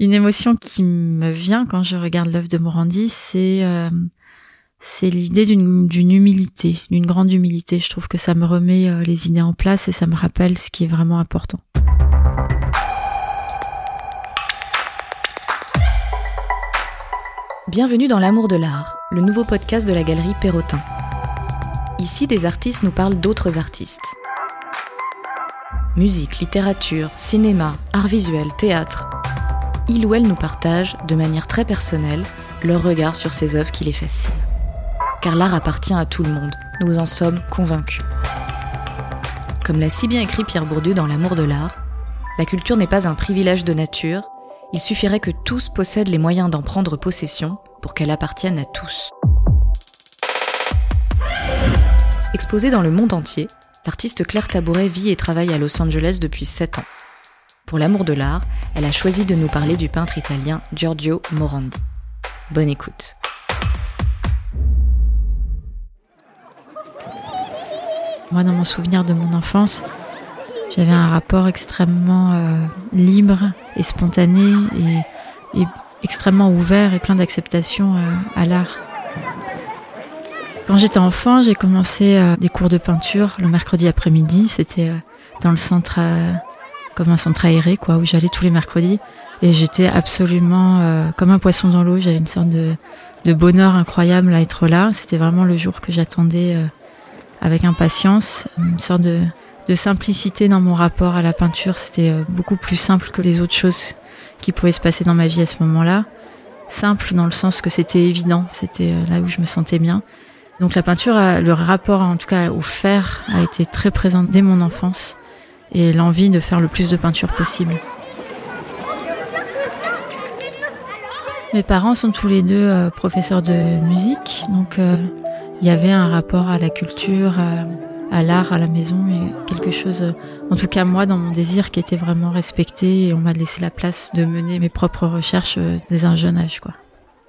Une émotion qui me vient quand je regarde l'œuvre de Morandi, c'est euh, l'idée d'une humilité, d'une grande humilité. Je trouve que ça me remet euh, les idées en place et ça me rappelle ce qui est vraiment important. Bienvenue dans L'amour de l'art, le nouveau podcast de la galerie Perrotin. Ici, des artistes nous parlent d'autres artistes. Musique, littérature, cinéma, art visuel, théâtre il ou elle nous partage, de manière très personnelle, leur regard sur ces œuvres qui les fascinent. Car l'art appartient à tout le monde, nous en sommes convaincus. Comme l'a si bien écrit Pierre Bourdieu dans L'amour de l'art, la culture n'est pas un privilège de nature, il suffirait que tous possèdent les moyens d'en prendre possession pour qu'elle appartienne à tous. Exposée dans le monde entier, l'artiste Claire Tabouret vit et travaille à Los Angeles depuis 7 ans. Pour l'amour de l'art, elle a choisi de nous parler du peintre italien Giorgio Morandi. Bonne écoute. Moi, dans mon souvenir de mon enfance, j'avais un rapport extrêmement euh, libre et spontané et, extrêmement ouvert et plein d'acceptation euh, à l'art. Quand j'étais enfant, j'ai commencé euh, des cours de peinture le mercredi après-midi. C'était dans le centre comme un centre aéré, quoi, où j'allais tous les mercredis. Et j'étais absolument euh, comme un poisson dans l'eau. J'avais une sorte de, bonheur incroyable à être là. C'était vraiment le jour que j'attendais euh, avec impatience. Une sorte de, de, simplicité dans mon rapport à la peinture. C'était euh, beaucoup plus simple que les autres choses qui pouvaient se passer dans ma vie à ce moment-là. Simple dans le sens que c'était évident. C'était là où je me sentais bien. Donc la peinture, le rapport en tout cas au fer a été très présent dès mon enfance et l'envie de faire le plus de peinture possible. Mes parents sont tous les deux euh, professeurs de musique, donc euh, il y avait un rapport à la culture, à, l'art à la maison, et quelque chose, en tout cas moi, dans mon désir, qui était vraiment respecté, et on m'a laissé la place de mener mes propres recherches euh, dès un jeune âge.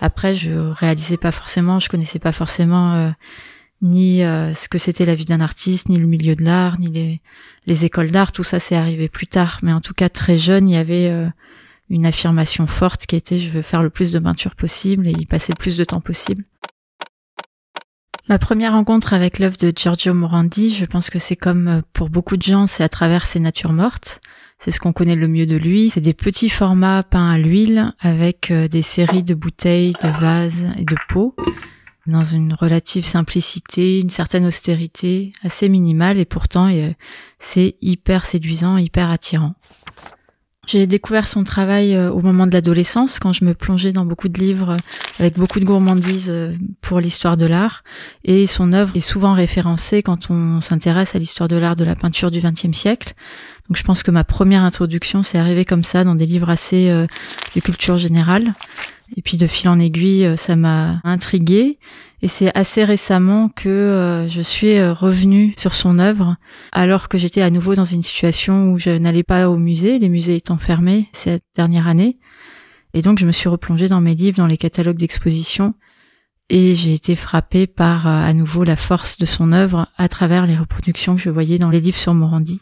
Après, je réalisais pas forcément, je connaissais pas forcément ni euh, ce que c'était la vie d'un artiste, ni le milieu de l'art, ni les, les écoles d'art, tout ça c'est arrivé plus tard. Mais en tout cas très jeune, il y avait euh, une affirmation forte qui était je veux faire le plus de peinture possible et y passer le plus de temps possible. Ma première rencontre avec l'œuvre de Giorgio Morandi, je pense que c'est comme euh, pour beaucoup de gens, c'est à travers ses natures mortes. C'est ce qu'on connaît le mieux de lui. C'est des petits formats peints à l'huile avec des séries de bouteilles, de vases et de pots dans une relative simplicité, une certaine austérité assez minimale et pourtant euh, c'est hyper séduisant, hyper attirant. J'ai découvert son travail euh, au moment de l'adolescence, quand je me plongeais dans beaucoup de livres euh, avec beaucoup de gourmandise pour l'histoire de l'art. Et son œuvre est souvent référencée quand on s'intéresse à l'histoire de l'art de la peinture du XXe siècle. Donc je pense que ma première introduction, c'est arrivé comme ça dans des livres assez de culture générale. Et puis de fil en aiguille, euh, ça m'a intriguée. Et c'est assez récemment que euh, je suis euh, revenue sur son œuvre, alors que j'étais à nouveau dans une situation où je n'allais pas au musée, les musées étant fermés cette dernière année. Et donc je me suis replongée dans mes livres, dans les catalogues d'exposition, et j'ai été frappée par à nouveau la force de son œuvre à travers les reproductions que je voyais dans les livres sur Morandi.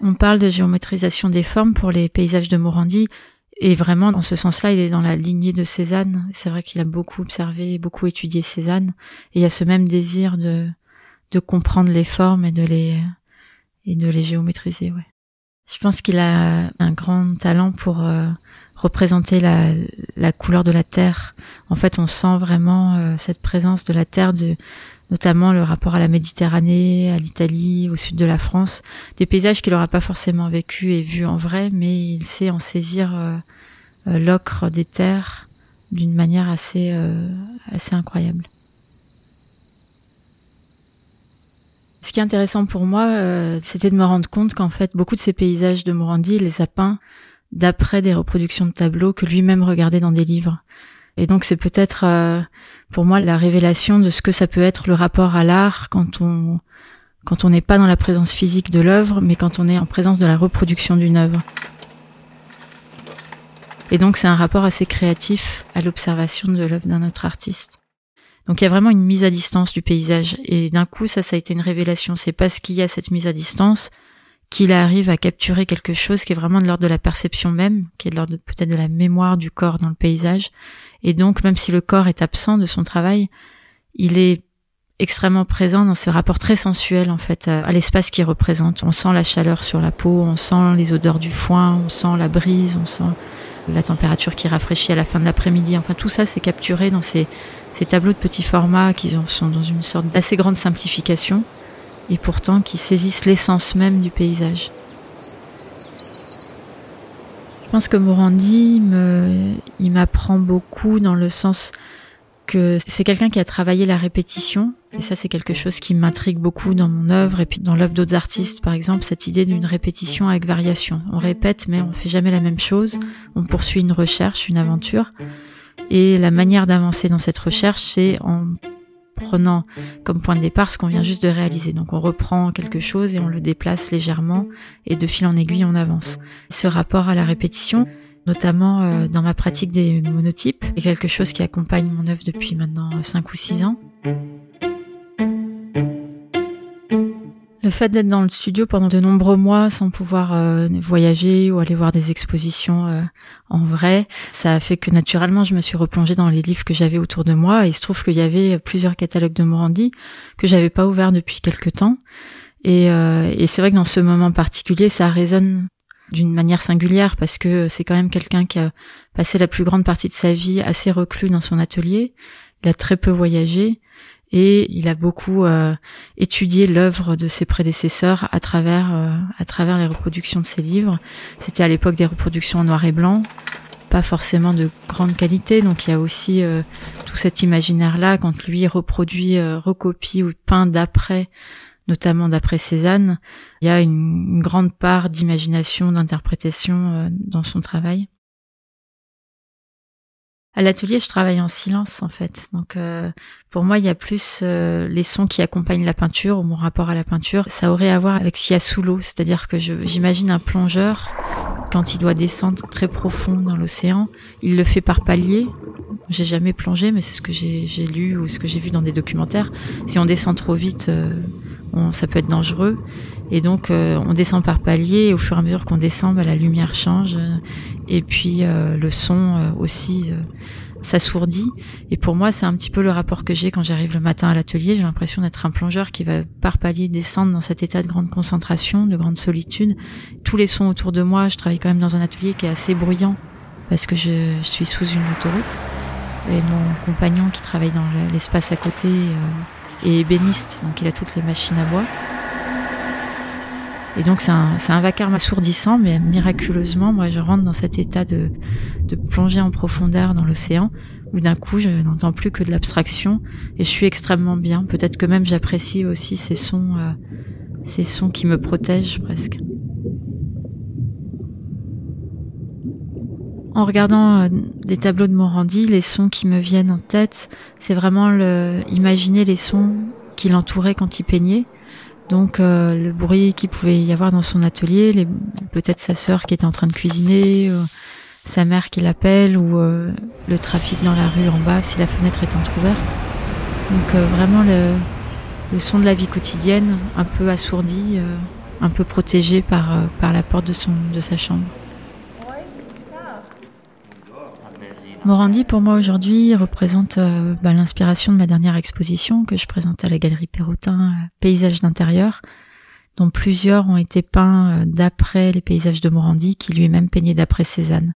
On parle de géométrisation des formes pour les paysages de Morandi. Et vraiment, dans ce sens-là, il est dans la lignée de Cézanne. C'est vrai qu'il a beaucoup observé, beaucoup étudié Cézanne. Et il y a ce même désir de, de comprendre les formes et de les, et de les géométriser, ouais. Je pense qu'il a un grand talent pour euh, représenter la, la, couleur de la terre. En fait, on sent vraiment euh, cette présence de la terre, de, notamment le rapport à la Méditerranée, à l'Italie, au sud de la France, des paysages qu'il n'aura pas forcément vécu et vu en vrai, mais il sait en saisir euh, euh, l'ocre des terres d'une manière assez, euh, assez incroyable. Ce qui est intéressant pour moi, c'était de me rendre compte qu'en fait, beaucoup de ces paysages de Morandi, les a peints d'après des reproductions de tableaux que lui-même regardait dans des livres. Et donc c'est peut-être euh, pour moi la révélation de ce que ça peut être le rapport à l'art quand on quand on n'est pas dans la présence physique de l'œuvre, mais quand on est en présence de la reproduction d'une œuvre. Et donc c'est un rapport assez créatif à l'observation de l'œuvre d'un autre artiste. Donc il y a vraiment une mise à distance du paysage. Et d'un coup, ça, ça a été une révélation. C'est parce qu'il y a cette mise à distance qu'il arrive à capturer quelque chose qui est vraiment de l'ordre de la perception même, qui est de l'ordre peut-être de la mémoire du corps dans le paysage. Et donc, même si le corps est absent de son travail, il est extrêmement présent dans ce rapport très sensuel en fait à, l'espace qu'il représente. On sent la chaleur sur la peau, on sent les odeurs du foin, on sent la brise, on sent la température qui rafraîchit à la fin de l'après-midi. Enfin, tout ça, c'est capturé dans ces, ces tableaux de petits formats qui sont dans une sorte d'assez grande simplification et pourtant qui saisissent l'essence même du paysage. Je pense que Morandi me, il m'apprend beaucoup dans le sens que c'est quelqu'un qui a travaillé la répétition et ça c'est quelque chose qui m'intrigue beaucoup dans mon œuvre et puis dans l'œuvre d'autres artistes par exemple cette idée d'une répétition avec variation. On répète mais on fait jamais la même chose, on poursuit une recherche, une aventure et la manière d'avancer dans cette recherche c'est en prenant comme point de départ ce qu'on vient juste de réaliser. Donc on reprend quelque chose et on le déplace légèrement et de fil en aiguille on avance. Ce rapport à la répétition, notamment euh, dans ma pratique des monotypes, est quelque chose qui accompagne mon œuvre depuis maintenant 5 ou 6 ans. Le fait d'être dans le studio pendant de nombreux mois sans pouvoir euh, voyager ou aller voir des expositions euh, en vrai, ça a fait que naturellement je me suis replongée dans les livres que j'avais autour de moi et il se trouve qu'il y avait plusieurs catalogues de Morandi que j'avais pas ouverts depuis quelque temps. Et, euh, et c'est vrai que dans ce moment particulier, ça résonne d'une manière singulière parce que c'est quand même quelqu'un qui a passé la plus grande partie de sa vie assez reclus dans son atelier. Il a très peu voyagé et il a beaucoup euh, étudié l'œuvre de ses prédécesseurs à travers euh, à travers les reproductions de ses livres. C'était à l'époque des reproductions en noir et blanc, pas forcément de grande qualité, donc il y a aussi euh, tout cet imaginaire là quand lui reproduit, recopie ou peint d'après, notamment d'après Cézanne, il y a une, une grande part d'imagination, d'interprétation dans son travail. À l'atelier, je travaille en silence en fait. Donc euh, pour moi, il y a plus euh, les sons qui accompagnent la peinture ou mon rapport à la peinture. Ça aurait à voir avec ce qu'il y a sous l'eau, c'est-à-dire que j'imagine un plongeur quand il doit descendre très profond dans l'océan, il le fait par palier. J'ai jamais plongé, mais c'est ce que j'ai lu ou ce que j'ai vu dans des documentaires. Si on descend trop vite, euh, on, ça peut être dangereux. Et donc on descend par palier et au fur et à mesure qu'on descend, bah, la lumière change et puis euh, le son euh, aussi euh, s'assourdit. Et pour moi, c'est un petit peu le rapport que j'ai quand j'arrive le matin à l'atelier. J'ai l'impression d'être un plongeur qui va par palier descendre dans cet état de grande concentration, de grande solitude. Tous les sons autour de moi, je travaille quand même dans un atelier qui est assez bruyant parce que je, suis sous une autoroute. Et mon compagnon qui travaille dans l'espace à côté est ébéniste, donc il a toutes les machines à bois. Et donc c'est un, un, vacarme assourdissant, mais miraculeusement, moi je rentre dans cet état de, de plonger en profondeur dans l'océan, où d'un coup je n'entends plus que de l'abstraction, et je suis extrêmement bien. Peut-être que même j'apprécie aussi ces sons, euh, ces sons qui me protègent presque. En regardant euh, des tableaux de Morandi, les sons qui me viennent en tête, c'est vraiment le, imaginer les sons qui l'entouraient quand il peignait donc euh, le bruit qu'il pouvait y avoir dans son atelier, les, peut-être sa sœur qui était en train de cuisiner, euh, sa mère qui l'appelle, ou euh, le trafic dans la rue en bas si la fenêtre est entrouverte. Donc vraiment le, le, son de la vie quotidienne, un peu assourdi, un peu protégé par, par la porte de, son, de sa chambre. Morandi, pour moi aujourd'hui, représente euh, bah, l'inspiration de ma dernière exposition que je présente à la Galerie Perrotin, euh, Paysages d'intérieur, dont plusieurs ont été peints euh, d'après les paysages de Morandi, qui lui-même peignait d'après Cézanne.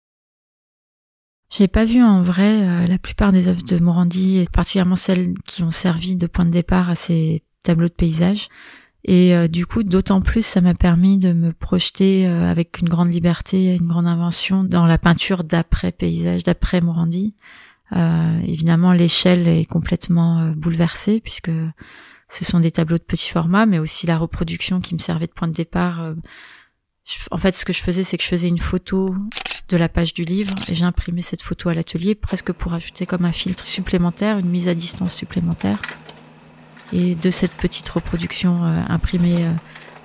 J'ai pas vu en vrai la plupart des œuvres de Morandi, et particulièrement celles qui ont servi de point de départ à ces tableaux de paysages. Et euh, du coup, d'autant plus, ça m'a permis de me projeter euh, avec une grande liberté, une grande invention dans la peinture d'après paysage, d'après Morandi. Euh, évidemment, l'échelle est complètement bouleversée puisque ce sont des tableaux de petit format, mais aussi la reproduction qui me servait de point de départ. en fait, ce que je faisais, c'est que je faisais une photo de la page du livre et j'imprimais cette photo à l'atelier presque pour ajouter comme un filtre supplémentaire, une mise à distance supplémentaire. Et de cette petite reproduction euh, imprimée euh,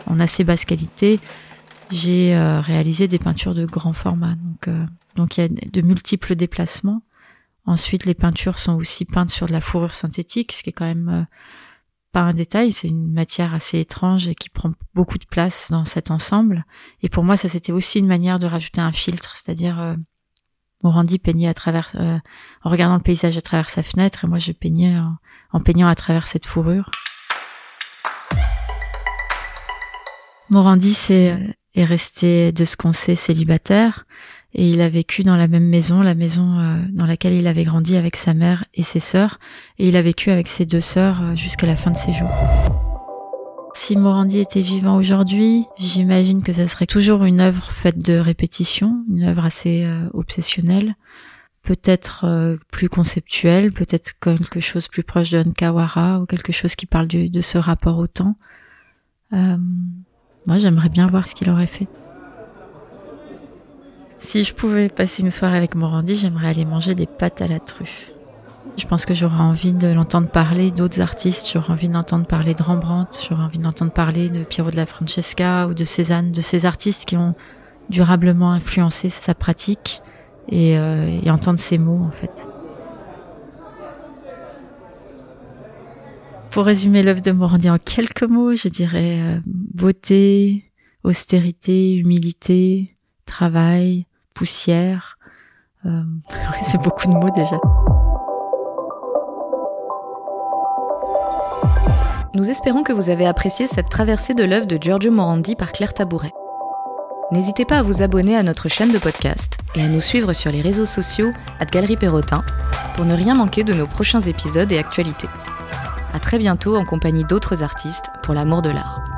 en assez basse qualité, j'ai euh, réalisé des peintures de grand format. Donc, donc il y a de multiples déplacements. Ensuite, les peintures sont aussi peintes sur de la fourrure synthétique, ce qui est quand même pas un détail, c'est une matière assez étrange et qui prend beaucoup de place dans cet ensemble. Et pour moi, ça c'était aussi une manière de rajouter un filtre, c'est-à-dire Morandi peignait à travers, euh, en regardant le paysage à travers sa fenêtre, et moi je peignais en, peignant à travers cette fourrure. Morandi c'est, euh, est resté de ce qu'on sait célibataire et il a vécu dans la même maison, la maison euh, dans laquelle il avait grandi avec sa mère et ses sœurs, et il a vécu avec ses deux sœurs jusqu'à la fin de ses jours. Si Morandi était vivant aujourd'hui, j'imagine que ça serait toujours une œuvre faite de répétition, une œuvre assez euh, obsessionnelle, peut-être plus conceptuelle, peut-être quelque chose plus proche de Nkawara ou quelque chose qui parle de ce rapport au temps. moi, j'aimerais bien voir ce qu'il aurait fait. Si je pouvais passer une soirée avec Morandi, j'aimerais aller manger des pâtes à la truffe. Je pense que j'aurais envie de l'entendre parler d'autres artistes, j'aurais envie d'entendre parler de Rembrandt, j'aurais envie d'entendre parler de Piero de la Francesca ou de Cézanne, de ces artistes qui ont durablement influencé sa pratique et, euh, entendre ses mots en fait. Pour résumer l'œuvre de Morandi en quelques mots, je dirais euh, beauté, austérité, humilité, travail, poussière. Euh, c'est beaucoup de mots déjà. Nous espérons que vous avez apprécié cette traversée de l'œuvre de Giorgio Morandi par Claire Tabouret. N'hésitez pas à vous abonner à notre chaîne de podcast et à nous suivre sur les réseaux sociaux à Galerie Perrotin pour ne rien manquer de nos prochains épisodes et actualités. À très bientôt en compagnie d'autres artistes pour l'amour de l'art.